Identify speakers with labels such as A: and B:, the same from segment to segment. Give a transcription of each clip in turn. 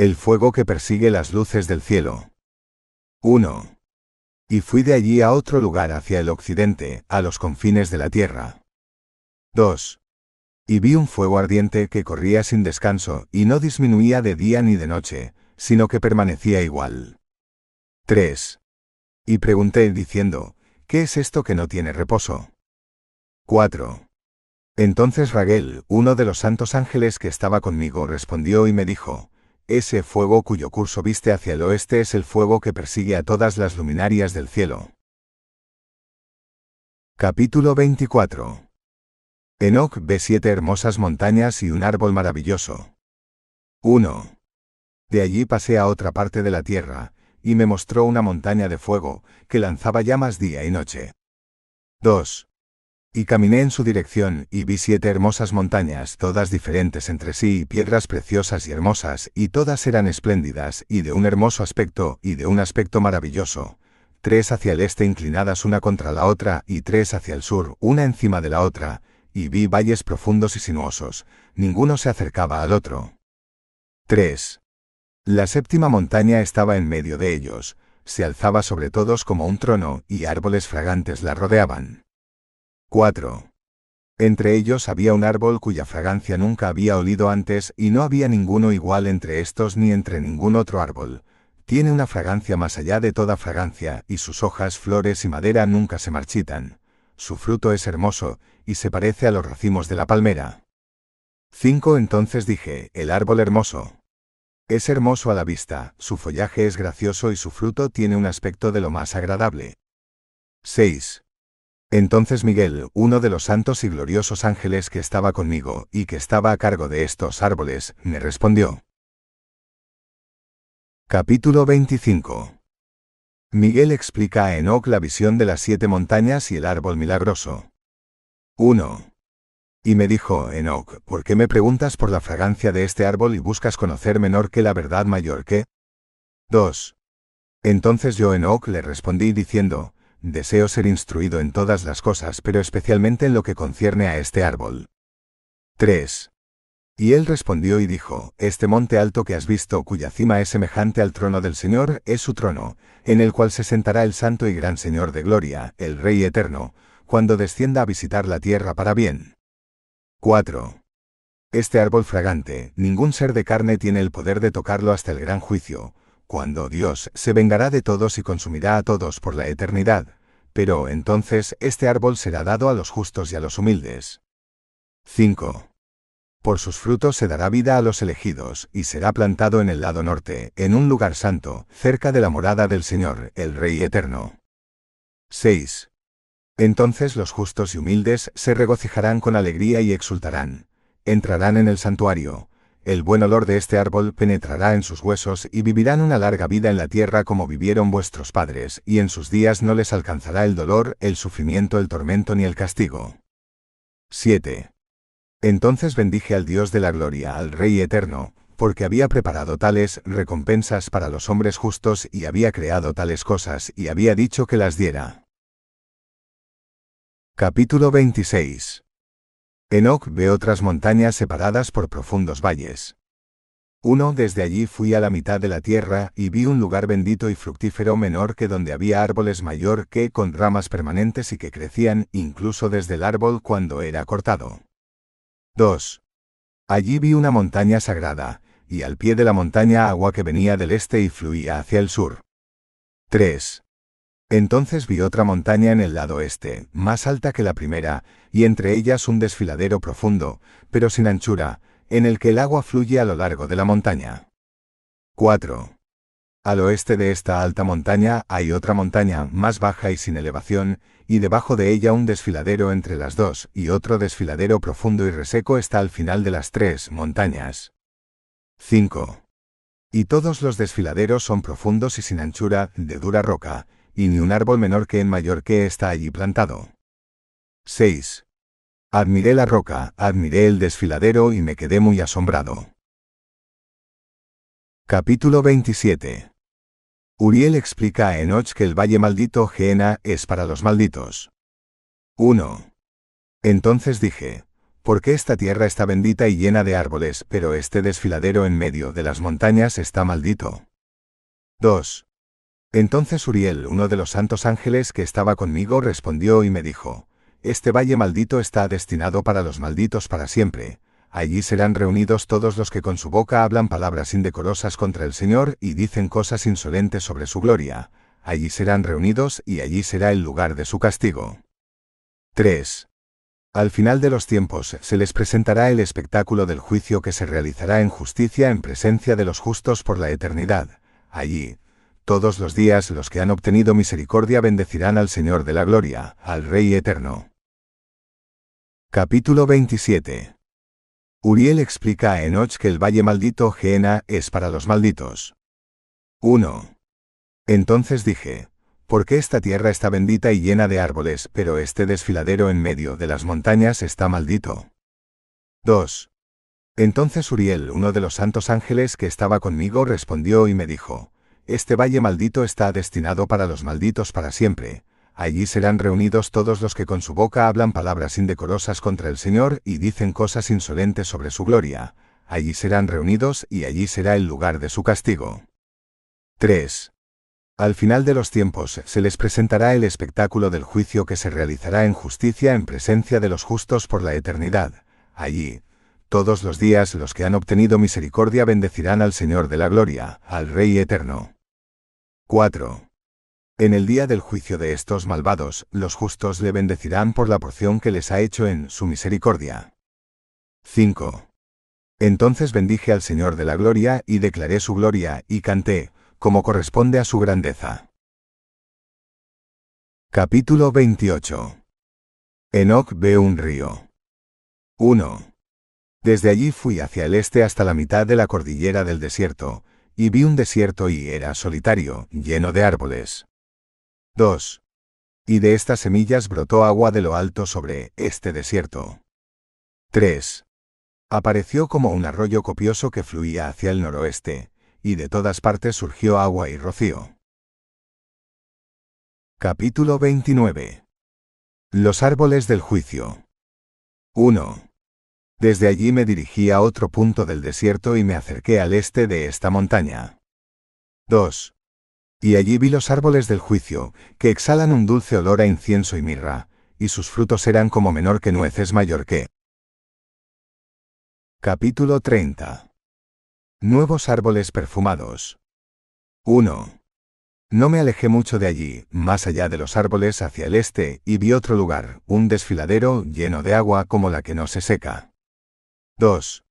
A: El fuego que persigue las luces del cielo. 1. Y fui de allí a otro lugar hacia el occidente, a los confines de la tierra. 2. Y vi un fuego ardiente que corría sin descanso y no disminuía de día ni de noche, sino que permanecía igual. 3. Y pregunté diciendo, ¿qué es esto que no tiene reposo? 4. Entonces Raguel, uno de los santos ángeles que estaba conmigo, respondió y me dijo, ese fuego cuyo curso viste hacia el oeste es el fuego que persigue a todas las luminarias del cielo. Capítulo 24. Enoch ve siete hermosas montañas y un árbol maravilloso. 1. De allí pasé a otra parte de la tierra, y me mostró una montaña de fuego, que lanzaba llamas día y noche. 2. Y caminé en su dirección, y vi siete hermosas montañas, todas diferentes entre sí, piedras preciosas y hermosas, y todas eran espléndidas, y de un hermoso aspecto, y de un aspecto maravilloso. Tres hacia el este inclinadas una contra la otra, y tres hacia el sur, una encima de la otra, y vi valles profundos y sinuosos, ninguno se acercaba al otro. 3. La séptima montaña estaba en medio de ellos, se alzaba sobre todos como un trono, y árboles fragantes la rodeaban. 4. Entre ellos había un árbol cuya fragancia nunca había olido antes y no había ninguno igual entre estos ni entre ningún otro árbol. Tiene una fragancia más allá de toda fragancia, y sus hojas, flores y madera nunca se marchitan. Su fruto es hermoso, y se parece a los racimos de la palmera. 5. Entonces dije, el árbol hermoso. Es hermoso a la vista, su follaje es gracioso y su fruto tiene un aspecto de lo más agradable. 6. Entonces Miguel, uno de los santos y gloriosos ángeles que estaba conmigo y que estaba a cargo de estos árboles, me respondió. Capítulo 25 Miguel explica a Enoch la visión de las siete montañas y el árbol milagroso. 1. Y me dijo, Enoch, ¿por qué me preguntas por la fragancia de este árbol y buscas conocer menor que la verdad mayor que? 2. Entonces yo, Enoch, le respondí diciendo, deseo ser instruido en todas las cosas, pero especialmente en lo que concierne a este árbol. 3. Y él respondió y dijo, Este monte alto que has visto, cuya cima es semejante al trono del Señor, es su trono, en el cual se sentará el Santo y Gran Señor de Gloria, el Rey Eterno, cuando descienda a visitar la tierra para bien. 4. Este árbol fragante, ningún ser de carne tiene el poder de tocarlo hasta el gran juicio, cuando Dios se vengará de todos y consumirá a todos por la eternidad, pero entonces este árbol será dado a los justos y a los humildes. 5. Por sus frutos se dará vida a los elegidos, y será plantado en el lado norte, en un lugar santo, cerca de la morada del Señor, el Rey eterno. 6. Entonces los justos y humildes se regocijarán con alegría y exultarán. Entrarán en el santuario, el buen olor de este árbol penetrará en sus huesos y vivirán una larga vida en la tierra como vivieron vuestros padres, y en sus días no les alcanzará el dolor, el sufrimiento, el tormento ni el castigo. 7. Entonces bendije al Dios de la gloria, al Rey eterno, porque había preparado tales recompensas para los hombres justos y había creado tales cosas y había dicho que las diera. Capítulo 26 Enoch ve otras montañas separadas por profundos valles. Uno, desde allí fui a la mitad de la tierra y vi un lugar bendito y fructífero menor que donde había árboles mayor que con ramas permanentes y que crecían incluso desde el árbol cuando era cortado. 2. Allí vi una montaña sagrada, y al pie de la montaña agua que venía del este y fluía hacia el sur. 3. Entonces vi otra montaña en el lado este, más alta que la primera, y entre ellas un desfiladero profundo, pero sin anchura, en el que el agua fluye a lo largo de la montaña. 4. Al oeste de esta alta montaña hay otra montaña más baja y sin elevación, y debajo de ella un desfiladero entre las dos, y otro desfiladero profundo y reseco está al final de las tres montañas. 5. Y todos los desfiladeros son profundos y sin anchura, de dura roca, y ni un árbol menor que en mayor que está allí plantado. 6. Admiré la roca, admiré el desfiladero y me quedé muy asombrado. Capítulo 27. Uriel explica a Enoch que el valle maldito Geena es para los malditos. 1. Entonces dije, ¿por qué esta tierra está bendita y llena de árboles, pero este desfiladero en medio de las montañas está maldito? 2. Entonces Uriel, uno de los santos ángeles que estaba conmigo, respondió y me dijo, Este valle maldito está destinado para los malditos para siempre, Allí serán reunidos todos los que con su boca hablan palabras indecorosas contra el Señor y dicen cosas insolentes sobre su gloria. Allí serán reunidos y allí será el lugar de su castigo. 3. Al final de los tiempos se les presentará el espectáculo del juicio que se realizará en justicia en presencia de los justos por la eternidad. Allí, todos los días los que han obtenido misericordia bendecirán al Señor de la Gloria, al Rey Eterno. Capítulo 27 Uriel explica a Enoch que el valle maldito Geena es para los malditos. 1. Entonces dije, ¿por qué esta tierra está bendita y llena de árboles, pero este desfiladero en medio de las montañas está maldito? 2. Entonces Uriel, uno de los santos ángeles que estaba conmigo, respondió y me dijo, Este valle maldito está destinado para los malditos para siempre, Allí serán reunidos todos los que con su boca hablan palabras indecorosas contra el Señor y dicen cosas insolentes sobre su gloria. Allí serán reunidos y allí será el lugar de su castigo. 3. Al final de los tiempos se les presentará el espectáculo del juicio que se realizará en justicia en presencia de los justos por la eternidad. Allí, todos los días los que han obtenido misericordia bendecirán al Señor de la Gloria, al Rey Eterno. 4. En el día del juicio de estos malvados, los justos le bendecirán por la porción que les ha hecho en su misericordia. 5. Entonces bendije al Señor de la gloria y declaré su gloria y canté, como corresponde a su grandeza. Capítulo 28. Enoch ve un río. 1. Desde allí fui hacia el este hasta la mitad de la cordillera del desierto, y vi un desierto y era solitario, lleno de árboles. 2. Y de estas semillas brotó agua de lo alto sobre este desierto. 3. Apareció como un arroyo copioso que fluía hacia el noroeste, y de todas partes surgió agua y rocío. Capítulo 29. Los árboles del juicio. 1. Desde allí me dirigí a otro punto del desierto y me acerqué al este de esta montaña. 2. Y allí vi los árboles del juicio, que exhalan un dulce olor a incienso y mirra, y sus frutos eran como menor que nueces mayor que. Capítulo 30. Nuevos árboles perfumados. 1. No me alejé mucho de allí, más allá de los árboles hacia el este, y vi otro lugar, un desfiladero lleno de agua como la que no se seca. 2.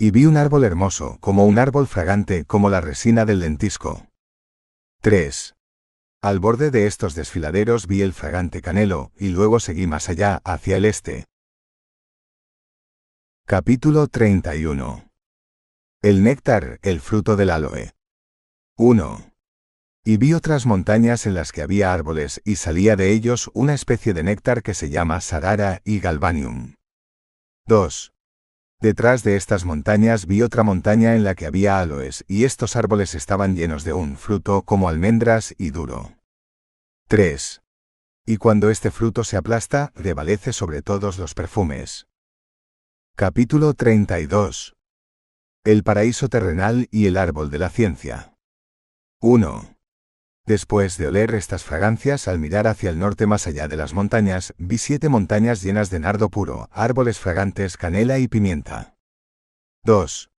A: Y vi un árbol hermoso, como un árbol fragante, como la resina del lentisco. 3. Al borde de estos desfiladeros vi el fragante canelo, y luego seguí más allá, hacia el este. Capítulo 31. El néctar, el fruto del aloe. 1. Y vi otras montañas en las que había árboles, y salía de ellos una especie de néctar que se llama sarara y galvanium. 2. Detrás de estas montañas vi otra montaña en la que había aloes, y estos árboles estaban llenos de un fruto como almendras y duro. 3. Y cuando este fruto se aplasta, prevalece sobre todos los perfumes. Capítulo 32. El paraíso terrenal y el árbol de la ciencia. 1. Después de oler estas fragancias al mirar hacia el norte más allá de las montañas, vi siete montañas llenas de nardo puro, árboles fragantes, canela y pimienta. 2.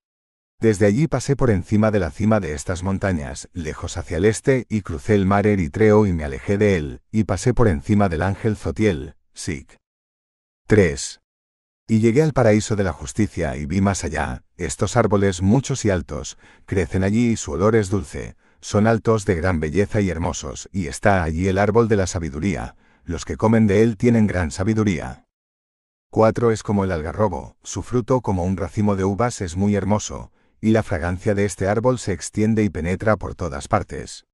A: Desde allí pasé por encima de la cima de estas montañas, lejos hacia el este, y crucé el mar Eritreo y me alejé de él, y pasé por encima del ángel Zotiel, Sik. 3. Y llegué al paraíso de la justicia y vi más allá, estos árboles muchos y altos, crecen allí y su olor es dulce, son altos de gran belleza y hermosos, y está allí el árbol de la sabiduría, los que comen de él tienen gran sabiduría. 4 es como el algarrobo, su fruto como un racimo de uvas es muy hermoso, y la fragancia de este árbol se extiende y penetra por todas partes.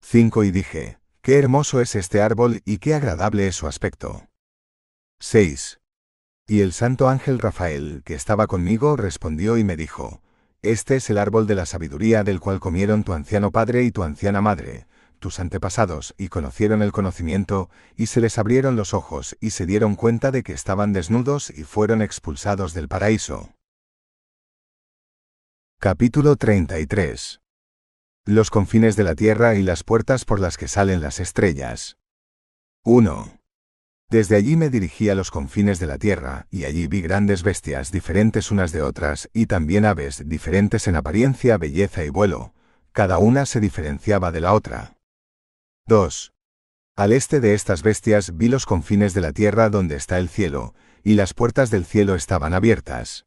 A: 5. Y dije, qué hermoso es este árbol y qué agradable es su aspecto. 6. Y el santo ángel Rafael, que estaba conmigo, respondió y me dijo, Este es el árbol de la sabiduría del cual comieron tu anciano padre y tu anciana madre, tus antepasados, y conocieron el conocimiento, y se les abrieron los ojos, y se dieron cuenta de que estaban desnudos y fueron expulsados del paraíso. Capítulo 33 Los confines de la tierra y las puertas por las que salen las estrellas. 1. Desde allí me dirigí a los confines de la tierra, y allí vi grandes bestias diferentes unas de otras, y también aves diferentes en apariencia, belleza y vuelo, cada una se diferenciaba de la otra. 2. Al este de estas bestias vi los confines de la tierra donde está el cielo, y las puertas del cielo estaban abiertas.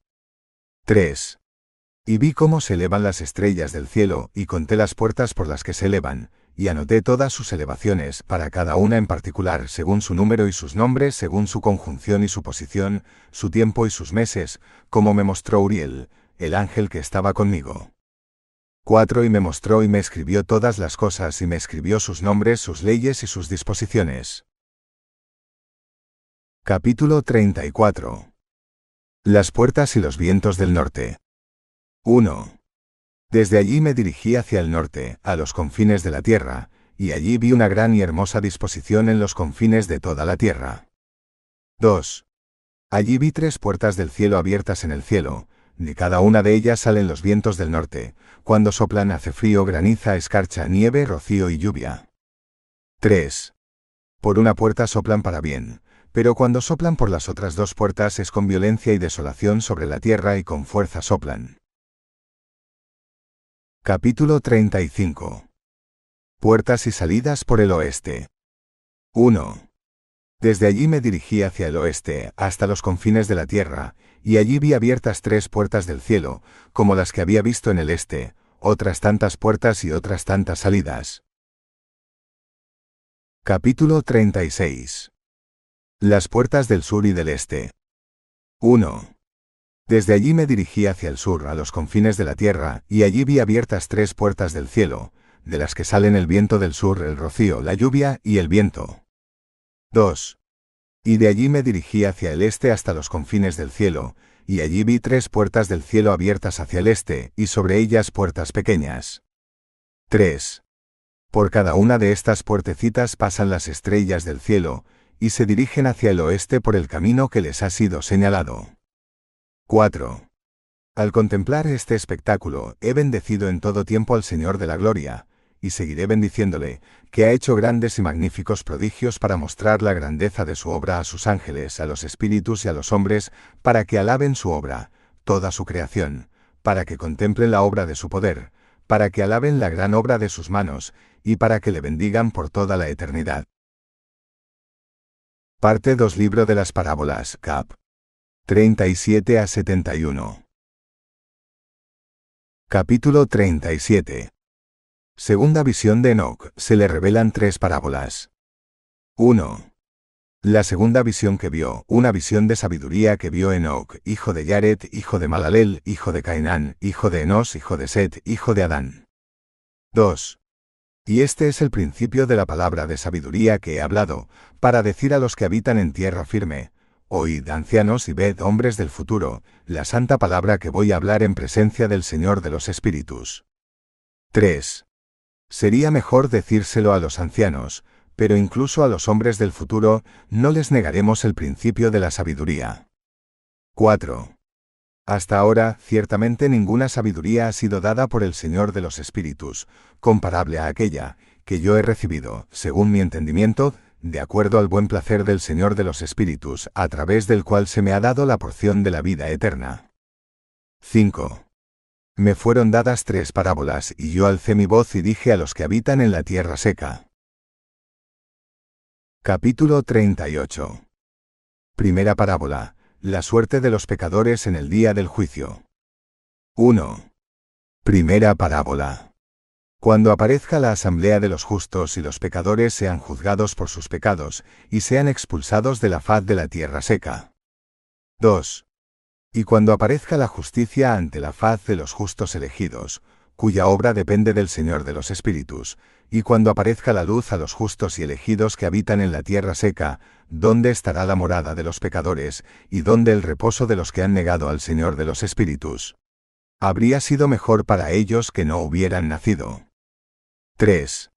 A: 3. Y vi cómo se elevan las estrellas del cielo, y conté las puertas por las que se elevan, y anoté todas sus elevaciones, para cada una en particular, según su número y sus nombres, según su conjunción y su posición, su tiempo y sus meses, como me mostró Uriel, el ángel que estaba conmigo. 4. Y me mostró y me escribió todas las cosas y me escribió sus nombres, sus leyes y sus disposiciones. Capítulo 34. Las puertas y los vientos del norte. 1. Desde allí me dirigí hacia el norte, a los confines de la tierra, y allí vi una gran y hermosa disposición en los confines de toda la tierra. 2. Allí vi tres puertas del cielo abiertas en el cielo, de cada una de ellas salen los vientos del norte, cuando soplan hace frío, graniza, escarcha, nieve, rocío y lluvia. 3. Por una puerta soplan para bien, pero cuando soplan por las otras dos puertas es con violencia y desolación sobre la tierra y con fuerza soplan. Capítulo 35. Puertas y salidas por el oeste. 1. Desde allí me dirigí hacia el oeste, hasta los confines de la tierra, y allí vi abiertas tres puertas del cielo, como las que había visto en el este, otras tantas puertas y otras tantas salidas. Capítulo 36. Las puertas del sur y del este. 1. Desde allí me dirigí hacia el sur, a los confines de la tierra, y allí vi abiertas tres puertas del cielo, de las que salen el viento del sur, el rocío, la lluvia y el viento. 2. Y de allí me dirigí hacia el este hasta los confines del cielo, y allí vi tres puertas del cielo abiertas hacia el este, y sobre ellas puertas pequeñas. 3. Por cada una de estas puertecitas pasan las estrellas del cielo, y se dirigen hacia el oeste por el camino que les ha sido señalado. 4. Al contemplar este espectáculo, he bendecido en todo tiempo al Señor de la Gloria, y seguiré bendiciéndole, que ha hecho grandes y magníficos prodigios para mostrar la grandeza de su obra a sus ángeles, a los espíritus y a los hombres, para que alaben su obra, toda su creación, para que contemplen la obra de su poder, para que alaben la gran obra de sus manos, y para que le bendigan por toda la eternidad. Parte 2 Libro de las Parábolas, Cap. 37 a 71. Capítulo 37. Segunda visión de Enoch, se le revelan tres parábolas. 1. La segunda visión que vio, una visión de sabiduría que vio Enoch, hijo de Yared, hijo de Malalel, hijo de Cainán, hijo de Enos, hijo de Set, hijo de Adán. 2. Y este es el principio de la palabra de sabiduría que he hablado, para decir a los que habitan en tierra firme, Oíd, ancianos, y ved, hombres del futuro, la santa palabra que voy a hablar en presencia del Señor de los Espíritus. 3. Sería mejor decírselo a los ancianos, pero incluso a los hombres del futuro, no les negaremos el principio de la sabiduría. 4. Hasta ahora, ciertamente ninguna sabiduría ha sido dada por el Señor de los Espíritus, comparable a aquella, que yo he recibido, según mi entendimiento, de acuerdo al buen placer del Señor de los Espíritus, a través del cual se me ha dado la porción de la vida eterna. 5. Me fueron dadas tres parábolas, y yo alcé mi voz y dije a los que habitan en la tierra seca. Capítulo 38. Primera parábola. La suerte de los pecadores en el día del juicio. 1. Primera parábola. Cuando aparezca la asamblea de los justos y los pecadores sean juzgados por sus pecados, y sean expulsados de la faz de la tierra seca. 2. Y cuando aparezca la justicia ante la faz de los justos elegidos, cuya obra depende del Señor de los Espíritus, y cuando aparezca la luz a los justos y elegidos que habitan en la tierra seca, ¿dónde estará la morada de los pecadores, y dónde el reposo de los que han negado al Señor de los Espíritus? Habría sido mejor para ellos que no hubieran nacido. 3.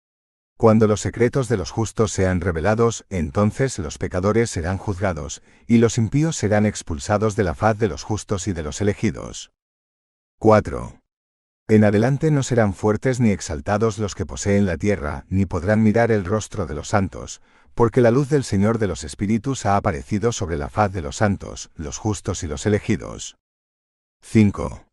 A: Cuando los secretos de los justos sean revelados, entonces los pecadores serán juzgados, y los impíos serán expulsados de la faz de los justos y de los elegidos. 4. En adelante no serán fuertes ni exaltados los que poseen la tierra, ni podrán mirar el rostro de los santos, porque la luz del Señor de los Espíritus ha aparecido sobre la faz de los santos, los justos y los elegidos. 5.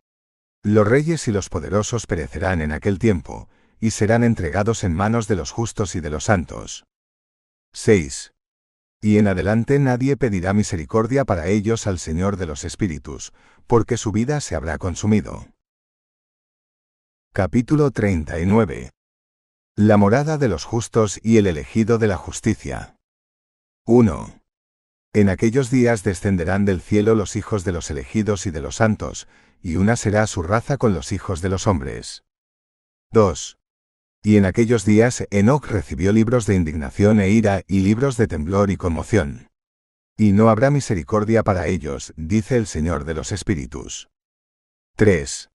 A: Los reyes y los poderosos perecerán en aquel tiempo, y serán entregados en manos de los justos y de los santos. 6. Y en adelante nadie pedirá misericordia para ellos al Señor de los Espíritus, porque su vida se habrá consumido. Capítulo 39. La morada de los justos y el elegido de la justicia. 1. En aquellos días descenderán del cielo los hijos de los elegidos y de los santos, y una será su raza con los hijos de los hombres. 2. Y en aquellos días Enoch recibió libros de indignación e ira y libros de temblor y conmoción. Y no habrá misericordia para ellos, dice el Señor de los Espíritus. 3.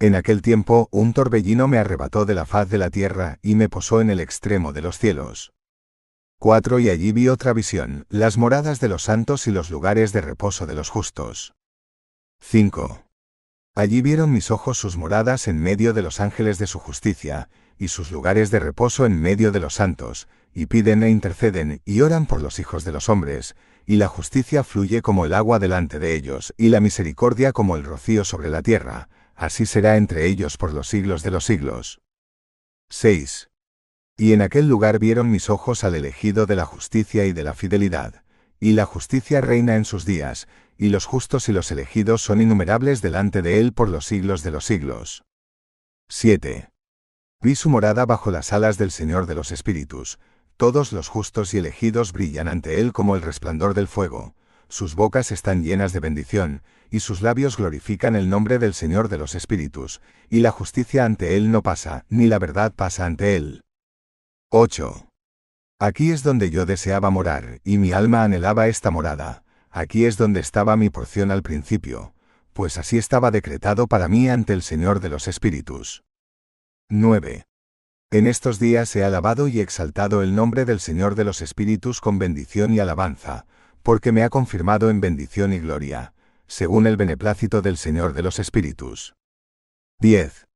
A: En aquel tiempo un torbellino me arrebató de la faz de la tierra y me posó en el extremo de los cielos. 4. Y allí vi otra visión, las moradas de los santos y los lugares de reposo de los justos. 5. Allí vieron mis ojos sus moradas en medio de los ángeles de su justicia, y sus lugares de reposo en medio de los santos, y piden e interceden y oran por los hijos de los hombres, y la justicia fluye como el agua delante de ellos, y la misericordia como el rocío sobre la tierra, así será entre ellos por los siglos de los siglos. 6. Y en aquel lugar vieron mis ojos al elegido de la justicia y de la fidelidad, y la justicia reina en sus días, y los justos y los elegidos son innumerables delante de él por los siglos de los siglos. 7. Vi su morada bajo las alas del Señor de los Espíritus. Todos los justos y elegidos brillan ante Él como el resplandor del fuego. Sus bocas están llenas de bendición, y sus labios glorifican el nombre del Señor de los Espíritus, y la justicia ante Él no pasa, ni la verdad pasa ante Él. 8. Aquí es donde yo deseaba morar, y mi alma anhelaba esta morada. Aquí es donde estaba mi porción al principio, pues así estaba decretado para mí ante el Señor de los Espíritus. 9. En estos días he alabado y exaltado el nombre del Señor de los Espíritus con bendición y alabanza, porque me ha confirmado en bendición y gloria, según el beneplácito del Señor de los Espíritus. 10.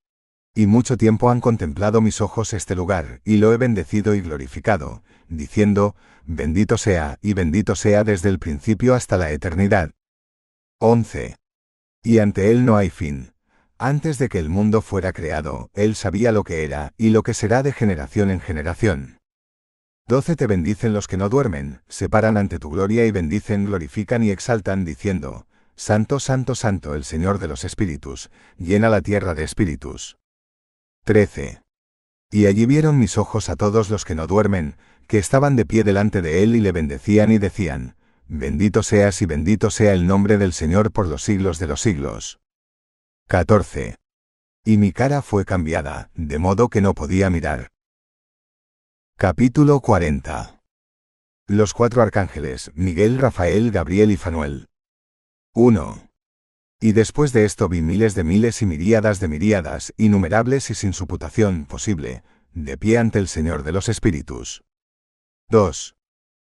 A: Y mucho tiempo han contemplado mis ojos este lugar, y lo he bendecido y glorificado, diciendo, bendito sea, y bendito sea desde el principio hasta la eternidad. 11. Y ante él no hay fin, antes de que el mundo fuera creado, Él sabía lo que era y lo que será de generación en generación. Doce te bendicen los que no duermen, se paran ante tu gloria y bendicen, glorifican y exaltan, diciendo, Santo, Santo, Santo el Señor de los Espíritus, llena la tierra de espíritus. 13. Y allí vieron mis ojos a todos los que no duermen, que estaban de pie delante de Él y le bendecían y decían, Bendito seas y bendito sea el nombre del Señor por los siglos de los siglos. 14. Y mi cara fue cambiada, de modo que no podía mirar. Capítulo 40. Los cuatro arcángeles, Miguel, Rafael, Gabriel y Fanuel. 1. Y después de esto vi miles de miles y miríadas de miríadas, innumerables y sin suputación posible, de pie ante el Señor de los Espíritus. 2.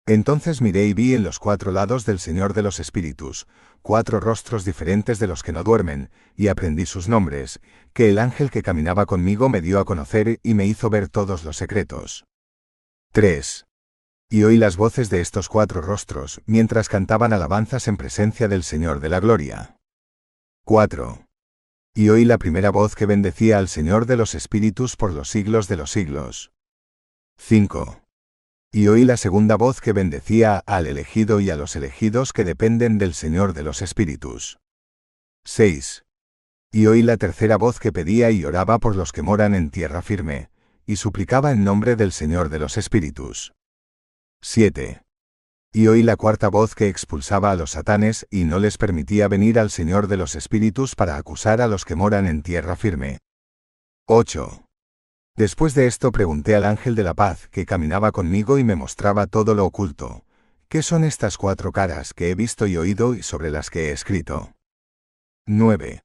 A: Entonces miré y vi en los cuatro lados del Señor de los Espíritus, cuatro rostros diferentes de los que no duermen, y aprendí sus nombres, que el ángel que caminaba conmigo me dio a conocer y me hizo ver todos los secretos. 3. Y oí las voces de estos cuatro rostros, mientras cantaban alabanzas en presencia del Señor de la Gloria. 4. Y oí la primera voz que bendecía al Señor de los Espíritus por los siglos de los siglos. 5 y oí la segunda voz que bendecía al elegido y a los elegidos que dependen del Señor de los Espíritus. 6. Y oí la tercera voz que pedía y oraba por los que moran en tierra firme, y suplicaba en nombre del Señor de los Espíritus. 7. Y oí la cuarta voz que expulsaba a los satanes y no les permitía venir al Señor de los Espíritus para acusar a los que moran en tierra firme. 8. Después de esto pregunté al ángel de la paz que caminaba conmigo y me mostraba todo lo oculto. ¿Qué son estas cuatro caras que he visto y oído y sobre las que he escrito? 9.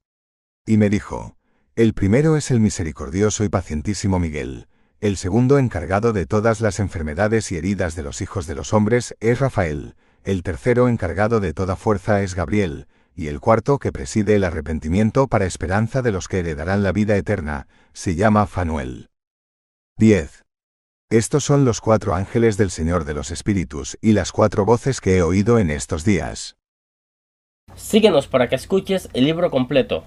A: Y me dijo, el primero es el misericordioso y pacientísimo Miguel, el segundo encargado de todas las enfermedades y heridas de los hijos de los hombres es Rafael, el tercero encargado de toda fuerza es Gabriel, y el cuarto que preside el arrepentimiento para esperanza de los que heredarán la vida eterna, se llama Fanuel. 10. Estos son los cuatro ángeles del Señor de los Espíritus y las cuatro voces que he oído en estos días.
B: Síguenos para que escuches el libro completo.